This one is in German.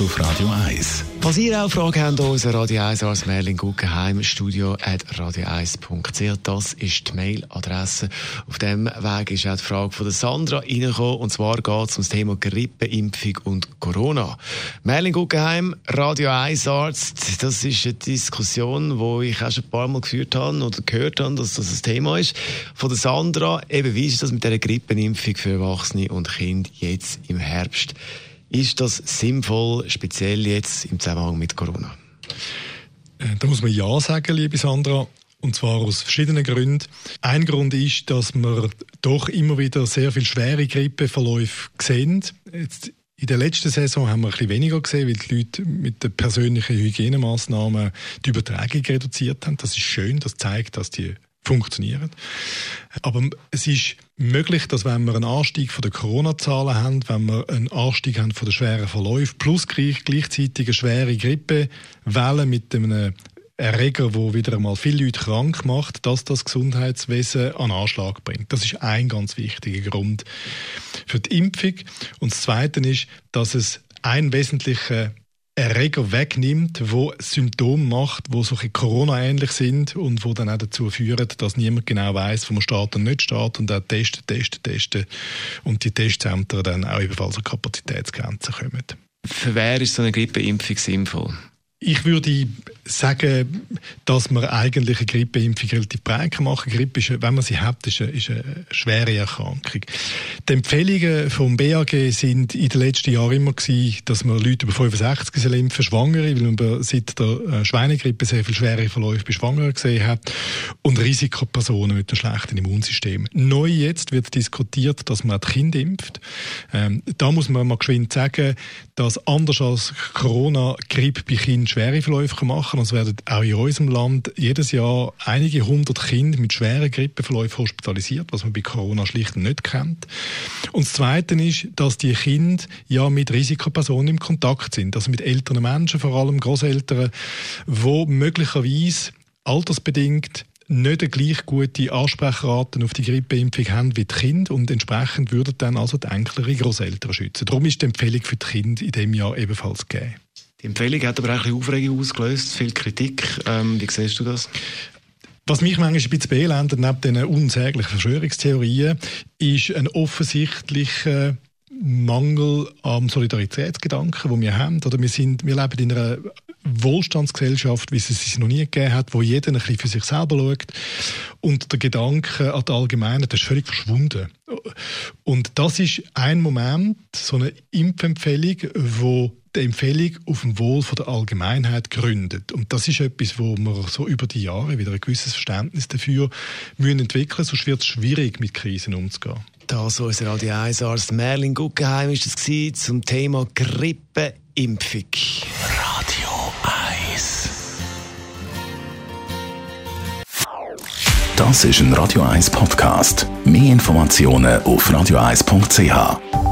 Sprechstunde auf Radio 1. Falls ihr auch Fragen habt, unser Radio 1 als Merlin Guggenheim, studio at radio1.ch. Das ist die Mailadresse. Auf dem Weg ist auch die Frage von der Sandra reingekommen. Und zwar geht es um das Thema Grippeimpfung und Corona. Merlin Guggenheim, Radio 1 Arzt. Das ist eine Diskussion, die ich auch schon ein paar Mal geführt habe oder gehört habe, dass das ein Thema ist. Von der Sandra, eben, wie ist das mit der Grippeimpfung für Erwachsene und Kinder jetzt im Herbst? Ist das sinnvoll, speziell jetzt im Zusammenhang mit Corona? Äh, da muss man Ja sagen, liebe Sandra. Und zwar aus verschiedenen Gründen. Ein Grund ist, dass wir doch immer wieder sehr viel schwere Grippeverläufe sehen. Jetzt in der letzten Saison haben wir ein bisschen weniger gesehen, weil die Leute mit den persönlichen Hygienemaßnahmen die Übertragung reduziert haben. Das ist schön, das zeigt, dass die funktionieren. Aber es ist möglich, dass wenn wir einen Anstieg von der Corona-Zahlen haben, wenn wir einen Anstieg haben von der schweren Verläufe plus gleichzeitig eine schwere Grippewelle mit einem Erreger, wo wieder einmal viele Leute krank macht, dass das Gesundheitswesen an Anschlag bringt. Das ist ein ganz wichtiger Grund für die Impfung. Und das Zweite ist, dass es ein wesentlicher Erreger wegnimmt, wo Symptome macht, wo so Corona-ähnlich sind und wo dann auch dazu führen, dass niemand genau weiß, wo man startet und nicht startet und auch testen, testen, testen und die Testzentren dann auch ebenfalls an Kapazitätsgrenzen kommen. Für wer ist so eine Grippeimpfung sinnvoll? Ich würde sagen, dass man eigentlich eine Grippeimpfung relativ breit machen kann. Grippe, ist, wenn man sie hat, ist eine, ist eine schwere Erkrankung. Die Empfehlungen vom BAG sind in den letzten Jahren immer gewesen, dass man Leute über 65 impfen, Schwangere, weil man seit der äh, Schweinegrippe sehr viel schwere Verläufe bei Schwangeren gesehen hat und Risikopersonen mit einem schlechten Immunsystem. Neu jetzt wird diskutiert, dass man die Kinder impft. Ähm, da muss man mal geschwind sagen, dass anders als Corona Grippe bei Kindern schwere Verläufe machen. Es werden auch in unserem Land jedes Jahr einige hundert Kinder mit schweren Grippeverläufen hospitalisiert, was man bei Corona schlicht nicht kennt. Und das Zweite ist, dass die Kinder ja mit Risikopersonen im Kontakt sind, also mit älteren Menschen, vor allem Großeltern, wo möglicherweise altersbedingt nicht gleich gute Ansprechraten auf die Grippeimpfung haben wie die Kinder und entsprechend würden dann also die enkleren Großeltern schützen. Darum ist die Empfehlung für die Kinder in diesem Jahr ebenfalls gegeben. Die Empfehlung hat aber auch ein bisschen Aufregung ausgelöst, viel Kritik. Ähm, wie siehst du das? Was mich manchmal ein bisschen beelendet, neben diesen unsäglichen Verschwörungstheorien, ist ein offensichtlicher Mangel am Solidaritätsgedanken, den wir haben. Oder wir, sind, wir leben in einer Wohlstandsgesellschaft, wie es es noch nie gegeben hat, wo jeder ein bisschen für sich selber schaut. Und der Gedanke an die Allgemeinheit ist völlig verschwunden. Und das ist ein Moment, so eine Impfempfehlung, wo die Empfehlung auf dem Wohl der Allgemeinheit gründet. Und das ist etwas, wo wir so über die Jahre wieder ein gewisses Verständnis dafür müssen entwickeln, sonst wird es schwierig, mit Krisen umzugehen. Das unser Radio 1 Arzt Merlin Guggenheim ist es zum Thema Grippeimpfung. Radio 1 Das ist ein Radio 1 Podcast. Mehr Informationen auf radio1.ch.